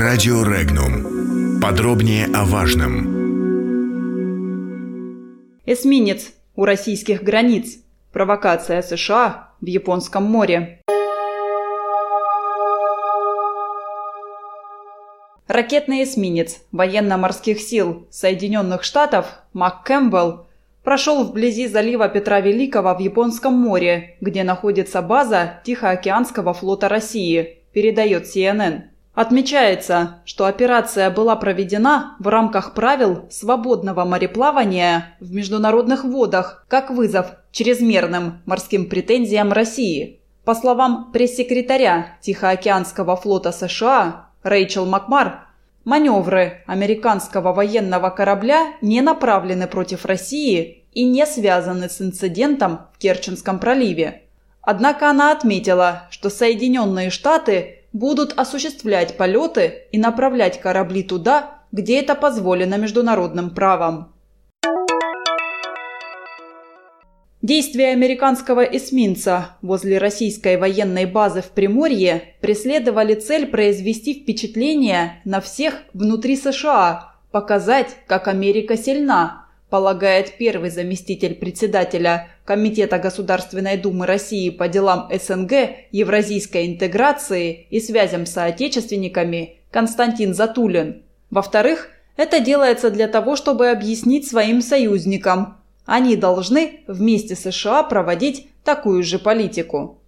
Радио Регнум. Подробнее о важном. Эсминец у российских границ. Провокация США в Японском море. Ракетный эсминец военно-морских сил Соединенных Штатов Мак Кэмпбелл прошел вблизи залива Петра Великого в Японском море, где находится база Тихоокеанского флота России, передает CNN. Отмечается, что операция была проведена в рамках правил свободного мореплавания в международных водах как вызов чрезмерным морским претензиям России. По словам пресс-секретаря Тихоокеанского флота США Рэйчел Макмар, маневры американского военного корабля не направлены против России и не связаны с инцидентом в Керченском проливе. Однако она отметила, что Соединенные Штаты – будут осуществлять полеты и направлять корабли туда, где это позволено международным правом. Действия американского эсминца возле российской военной базы в Приморье преследовали цель произвести впечатление на всех внутри США, показать, как Америка сильна, полагает первый заместитель председателя Комитета Государственной Думы России по делам СНГ, евразийской интеграции и связям с соотечественниками Константин Затулин. Во-вторых, это делается для того, чтобы объяснить своим союзникам. Они должны вместе с США проводить такую же политику.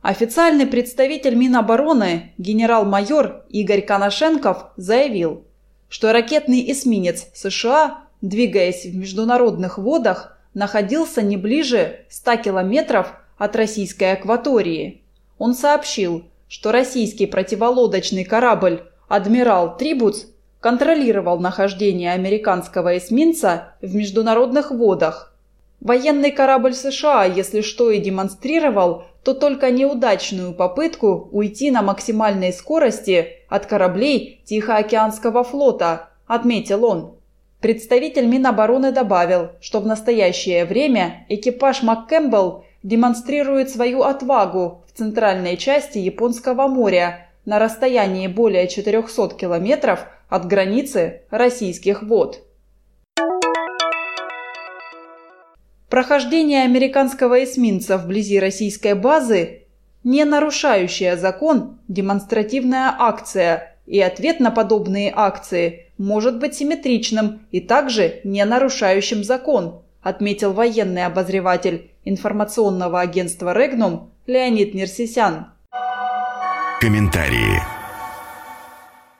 Официальный представитель Минобороны генерал-майор Игорь Коношенков заявил – что ракетный эсминец США, двигаясь в международных водах, находился не ближе 100 километров от российской акватории. Он сообщил, что российский противолодочный корабль «Адмирал Трибуц» контролировал нахождение американского эсминца в международных водах. Военный корабль США, если что и демонстрировал, то только неудачную попытку уйти на максимальной скорости от кораблей Тихоокеанского флота, отметил он. Представитель Минобороны добавил, что в настоящее время экипаж МакКэмпбелл демонстрирует свою отвагу в центральной части Японского моря на расстоянии более 400 километров от границы российских вод. Прохождение американского эсминца вблизи российской базы – не нарушающая закон демонстративная акция, и ответ на подобные акции может быть симметричным и также не нарушающим закон, отметил военный обозреватель информационного агентства «Регнум» Леонид Нерсисян. Комментарии.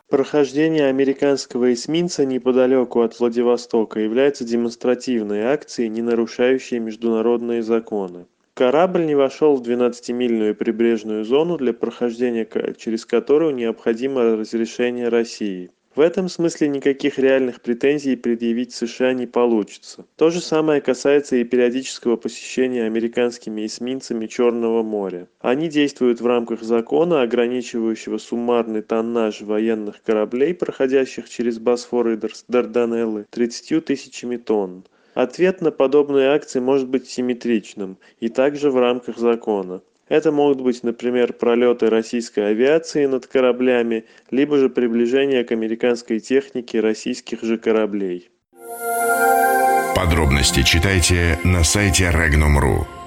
Прохождение американского эсминца неподалеку от Владивостока является демонстративной акцией, не нарушающей международные законы. Корабль не вошел в 12-мильную прибрежную зону, для прохождения через которую необходимо разрешение России. В этом смысле никаких реальных претензий предъявить США не получится. То же самое касается и периодического посещения американскими эсминцами Черного моря. Они действуют в рамках закона, ограничивающего суммарный тоннаж военных кораблей, проходящих через Босфор и Дарданеллы, 30 тысячами тонн. Ответ на подобные акции может быть симметричным и также в рамках закона. Это могут быть, например, пролеты российской авиации над кораблями, либо же приближение к американской технике российских же кораблей. Подробности читайте на сайте Regnum.ru.